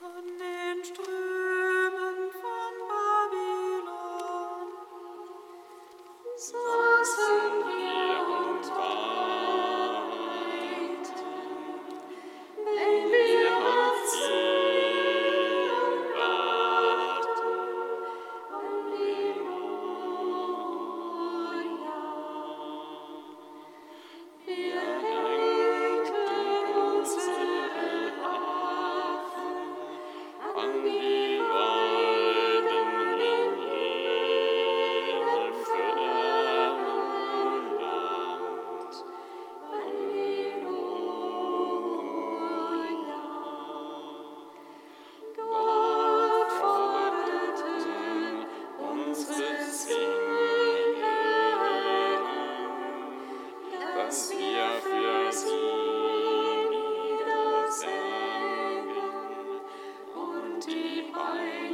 An den Bye.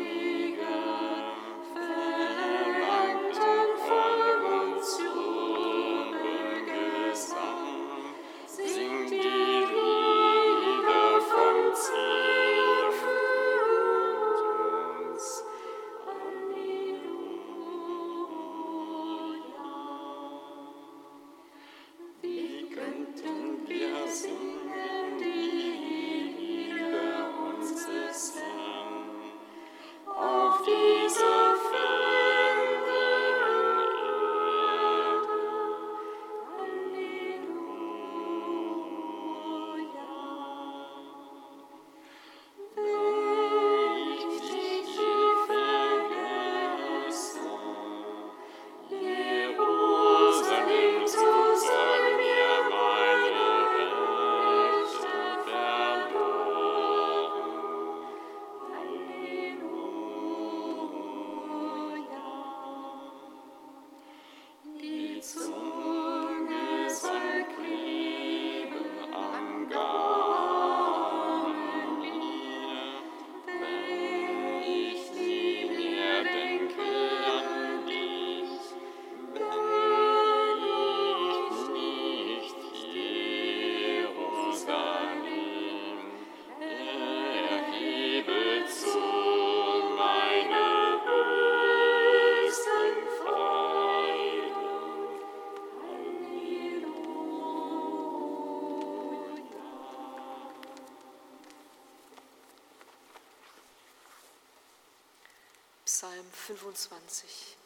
25.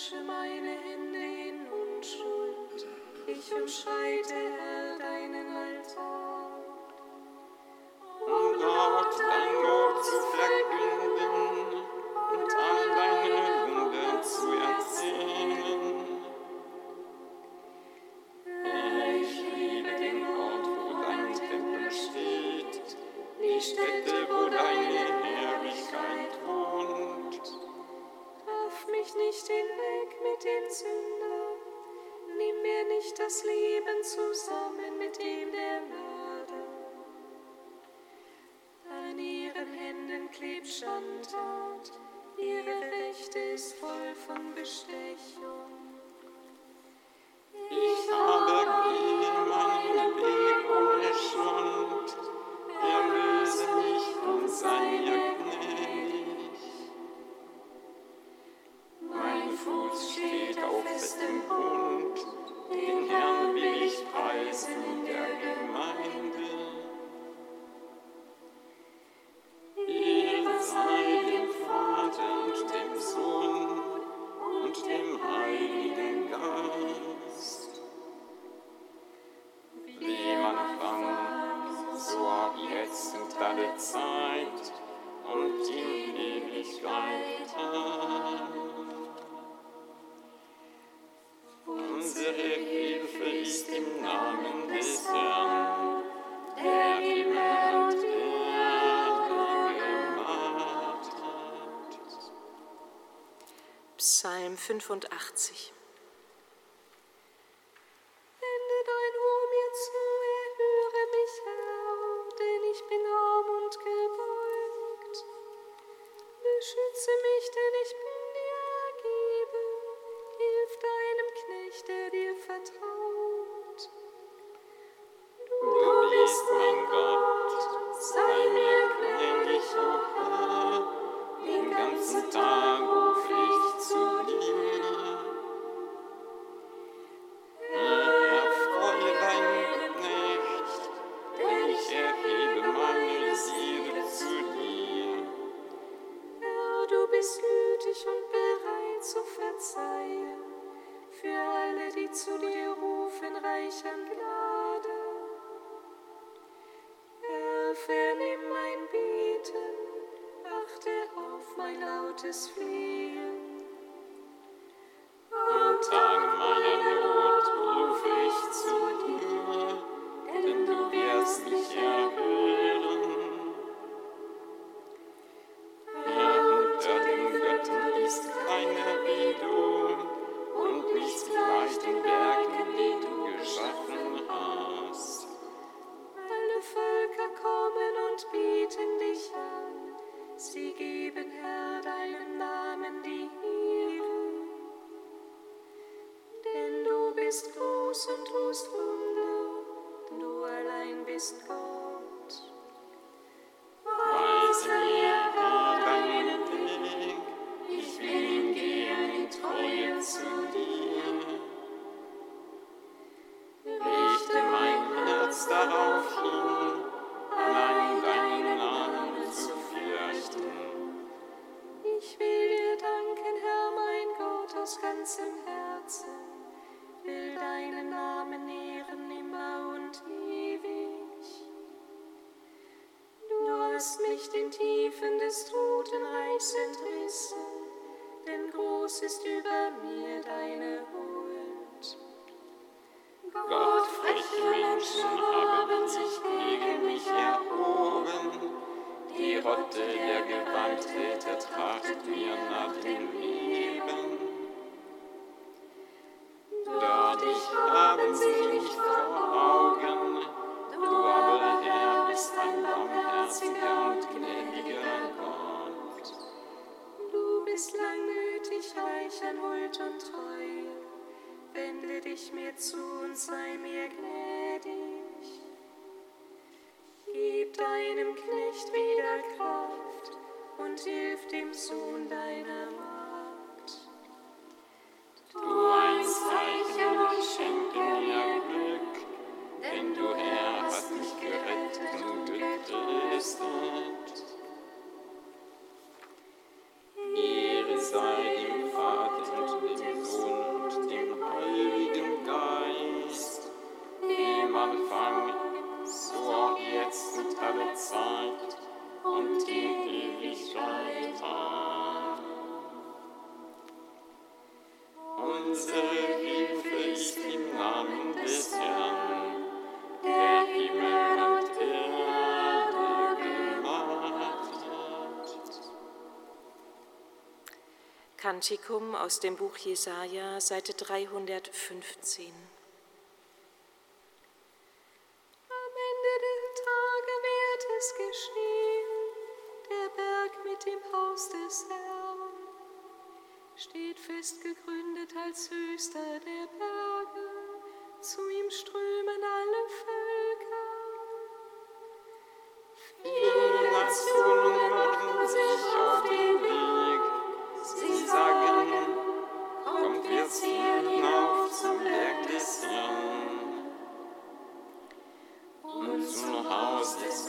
wasche meine Hände in Unschuld. Ich umscheide, Herr, deinen Alten. auf festem Grund, den Herrn will ich preisen. 85. Menschen haben sich gegen mich erhoben. Die Rotte der Gewalttäter trachtet mir nach dem Leben. Kantikum aus dem Buch Jesaja, Seite 315.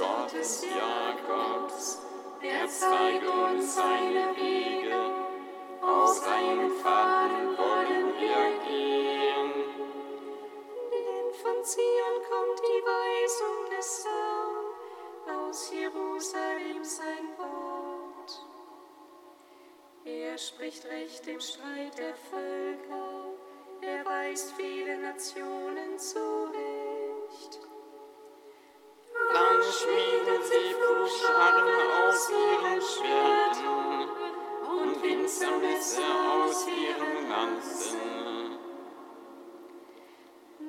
Gottes Jakobs. Er zeige uns seine Wege, auf seinen Pfaden wollen wir gehen. Denn von Zion kommt die Weisung des Herrn, aus Jerusalem sein Wort. Er spricht Recht im Streit der Völker, er weist viele Nationen zurecht. Schmieden sie Pflugscharen aus ihren Schwerten und Winzermesser aus ihren Lanzen.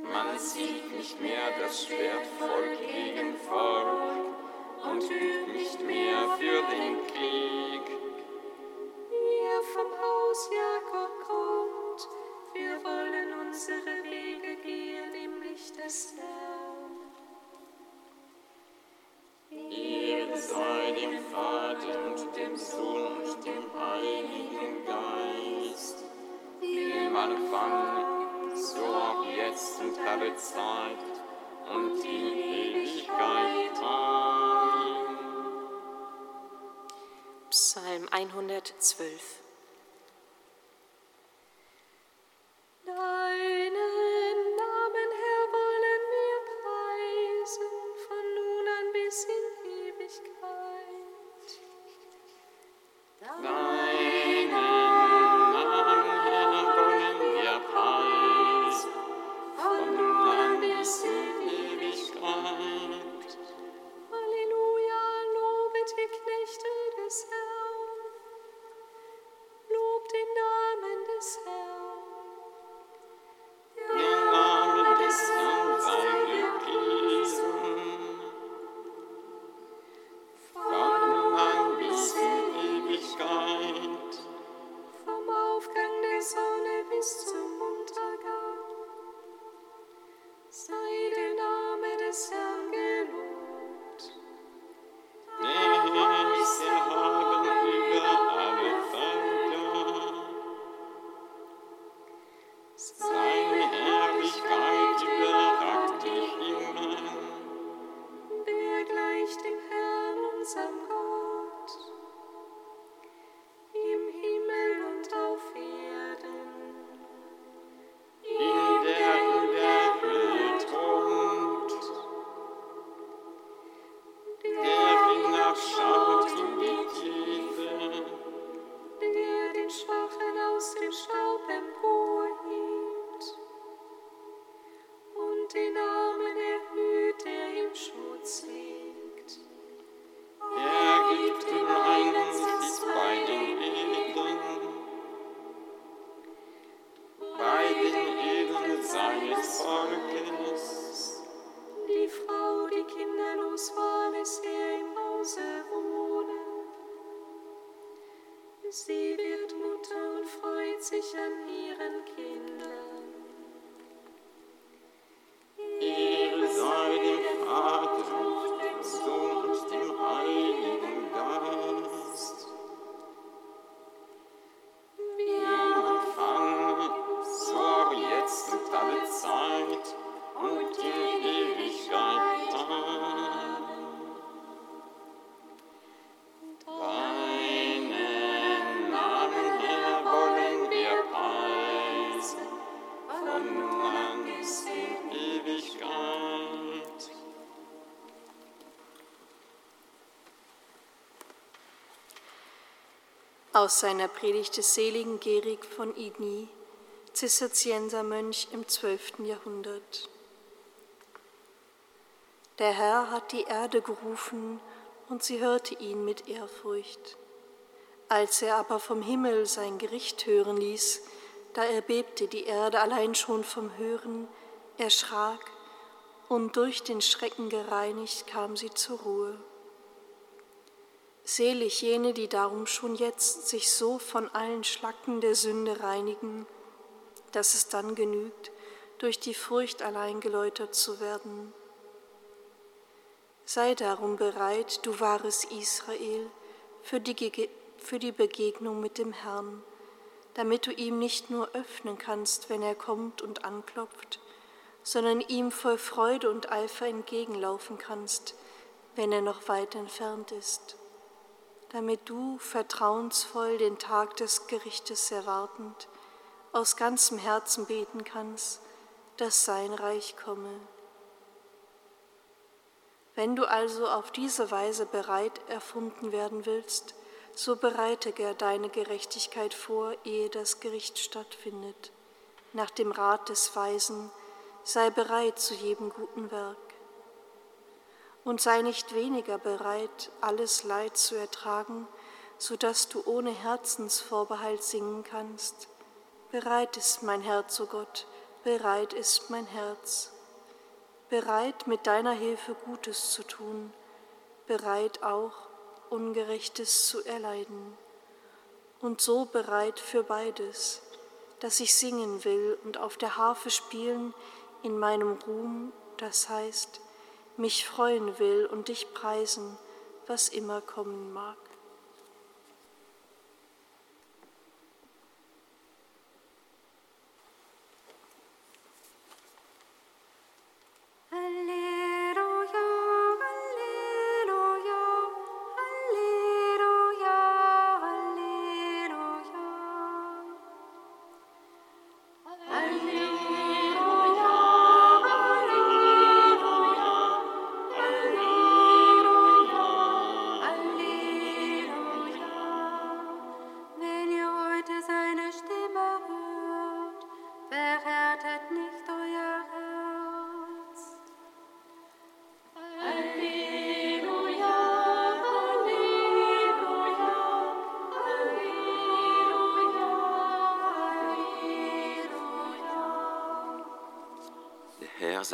Man sieht nicht mehr das Schwert Volk gegen Volk und übt nicht mehr für den Krieg. Ihr vom Haus Jakob kommt, wir wollen unsere Wege gehen im Licht des Herrn. Ehre sei dem Vater und dem Sohn und dem Heiligen Geist, wie im so auch jetzt und alle Zeit und in Ewigkeit. Amen. Psalm 112. Versorgnis. Die Frau, die kinderlos war, lässt er im Hause wohnen. Sie wird Mutter und freut sich an ihren Kindern. Aus seiner Predigt des seligen Gerig von Igny, Zisterziensermönch im 12. Jahrhundert. Der Herr hat die Erde gerufen und sie hörte ihn mit Ehrfurcht. Als er aber vom Himmel sein Gericht hören ließ, da erbebte die Erde allein schon vom Hören, erschrak und durch den Schrecken gereinigt kam sie zur Ruhe. Selig jene, die darum schon jetzt sich so von allen Schlacken der Sünde reinigen, dass es dann genügt, durch die Furcht allein geläutert zu werden. Sei darum bereit, du wahres Israel, für die, für die Begegnung mit dem Herrn, damit du ihm nicht nur öffnen kannst, wenn er kommt und anklopft, sondern ihm voll Freude und Eifer entgegenlaufen kannst, wenn er noch weit entfernt ist damit du vertrauensvoll den Tag des Gerichtes erwartend aus ganzem Herzen beten kannst, dass sein Reich komme. Wenn du also auf diese Weise bereit erfunden werden willst, so bereite deine Gerechtigkeit vor, ehe das Gericht stattfindet. Nach dem Rat des Weisen sei bereit zu jedem guten Werk und sei nicht weniger bereit, alles Leid zu ertragen, so dass du ohne Herzensvorbehalt singen kannst. Bereit ist mein Herz, o Gott, bereit ist mein Herz. Bereit mit deiner Hilfe Gutes zu tun, bereit auch Ungerechtes zu erleiden. Und so bereit für beides, dass ich singen will und auf der Harfe spielen in meinem Ruhm, das heißt, mich freuen will und dich preisen, was immer kommen mag.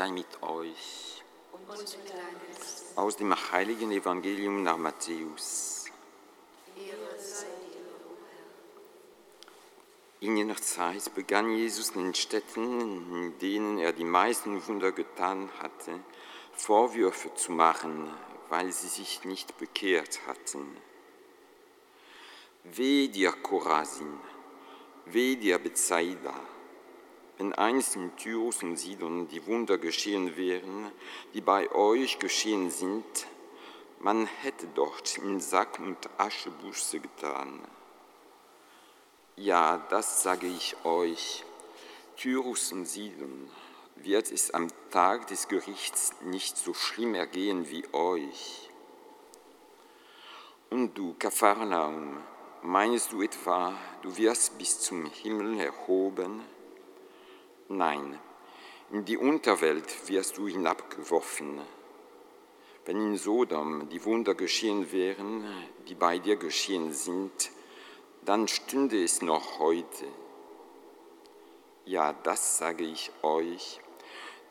Sei mit euch. Aus dem heiligen Evangelium nach Matthäus. In jener Zeit begann Jesus in den Städten, in denen er die meisten Wunder getan hatte, Vorwürfe zu machen, weil sie sich nicht bekehrt hatten. Weh dir, Chorasin, weh dir, Bethsaida, wenn einst in Tyrus und Sidon die Wunder geschehen wären, die bei euch geschehen sind, man hätte dort in Sack und Asche Buße getan. Ja, das sage ich euch, Tyrus und Sidon wird es am Tag des Gerichts nicht so schlimm ergehen wie euch. Und du, Kapharnaum, meinst du etwa, du wirst bis zum Himmel erhoben? Nein, in die Unterwelt wirst du hinabgeworfen. Wenn in Sodom die Wunder geschehen wären, die bei dir geschehen sind, dann stünde es noch heute. Ja, das sage ich euch,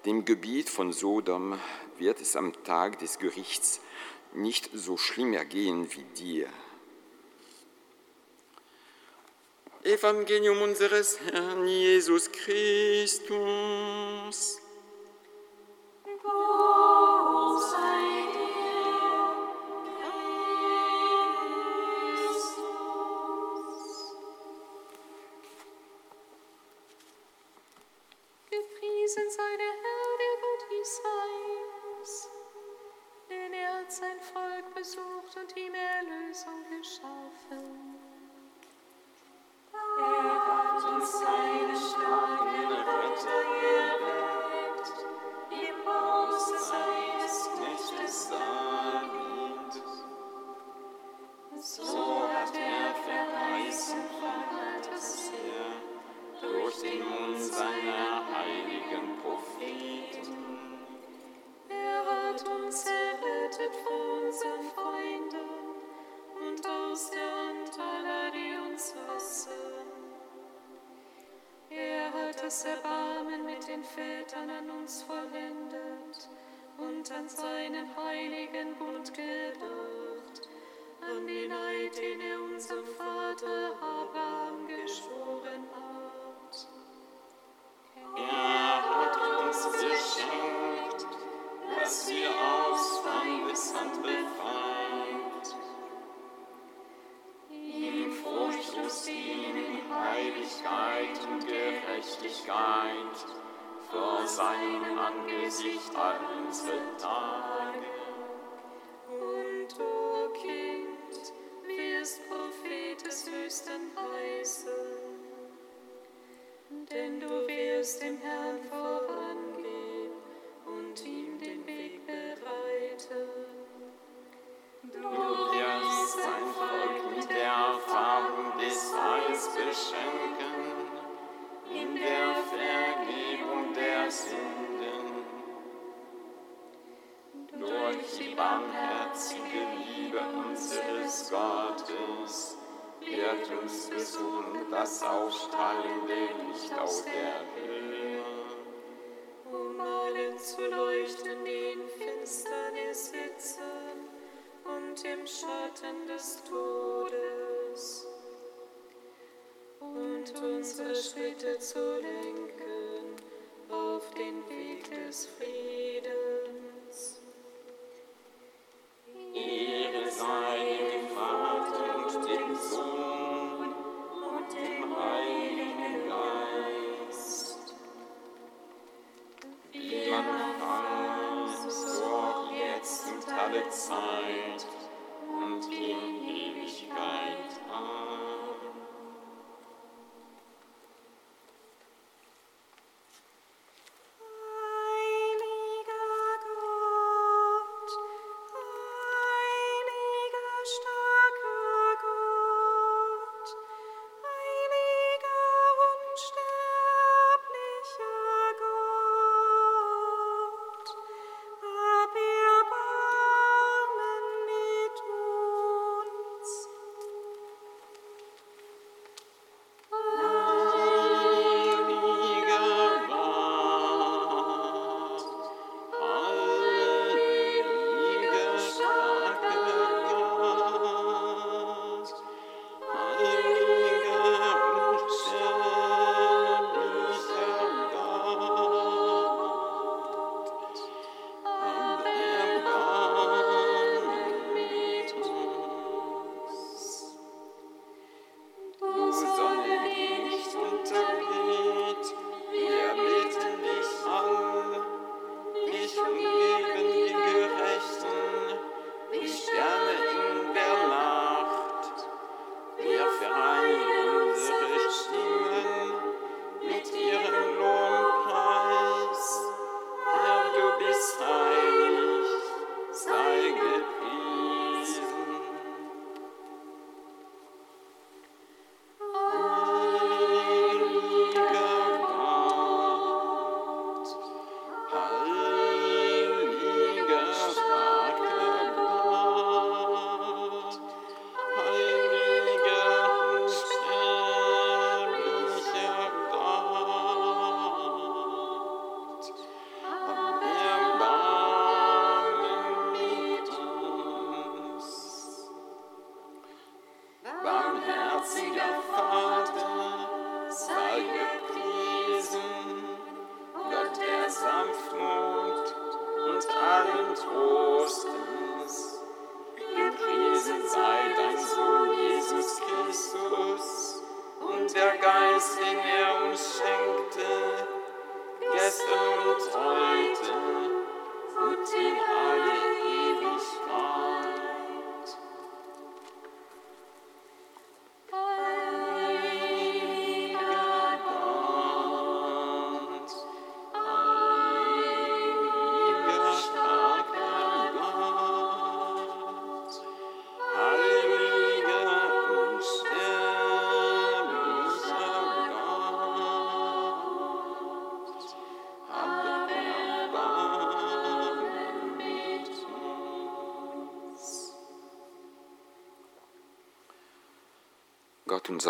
dem Gebiet von Sodom wird es am Tag des Gerichts nicht so schlimm ergehen wie dir. Evangelium unseres Herrn Jesus Christus. Lob sei Hat das Erbarmen mit den Vätern an uns vollendet und an seinen heiligen Bund gedacht, an den Eid, den er unserem Vater Abraham vor seinem Angesicht all unsere Tage. Und du, Kind, wirst Prophet des Höchsten heißen, denn du wirst dem Herrn vorangehen und ihm den Weg bereiten. Du wirst sein Volk mit der Erfahrung des Heils beschenken, barmherzige Liebe unseres Gottes wird uns besuchen das aufstrahlende Licht aus der Höhe. um allen zu leuchten, die in Finsternis sitzen und im Schatten des Todes, und unsere Schritte zu lenken Zeit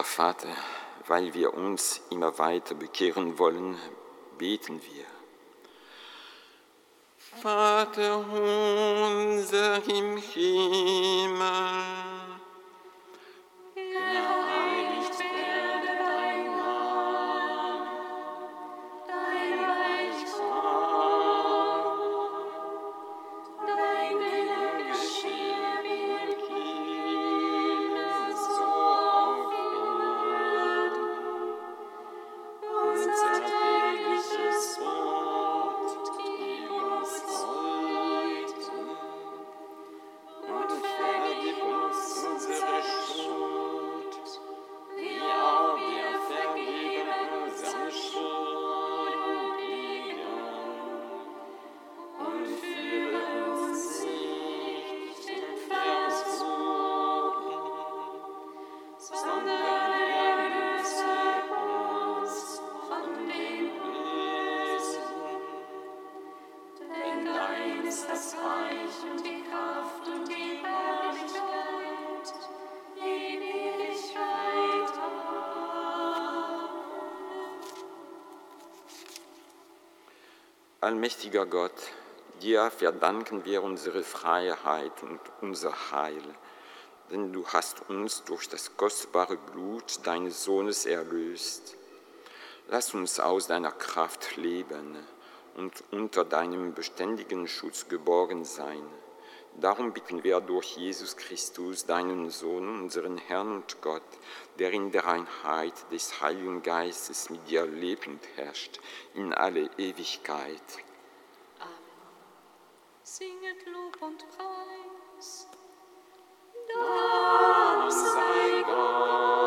Vater, weil wir uns immer weiter bekehren wollen, beten wir. Vater unser im Himmel, Allmächtiger Gott, dir verdanken wir unsere Freiheit und unser Heil, denn du hast uns durch das kostbare Blut deines Sohnes erlöst. Lass uns aus deiner Kraft leben und unter deinem beständigen Schutz geborgen sein. Darum bitten wir durch Jesus Christus, deinen Sohn, unseren Herrn und Gott, der in der Einheit des Heiligen Geistes mit dir lebt und herrscht, in alle Ewigkeit. Amen. Singet Lob und Preis. Da sei Gott.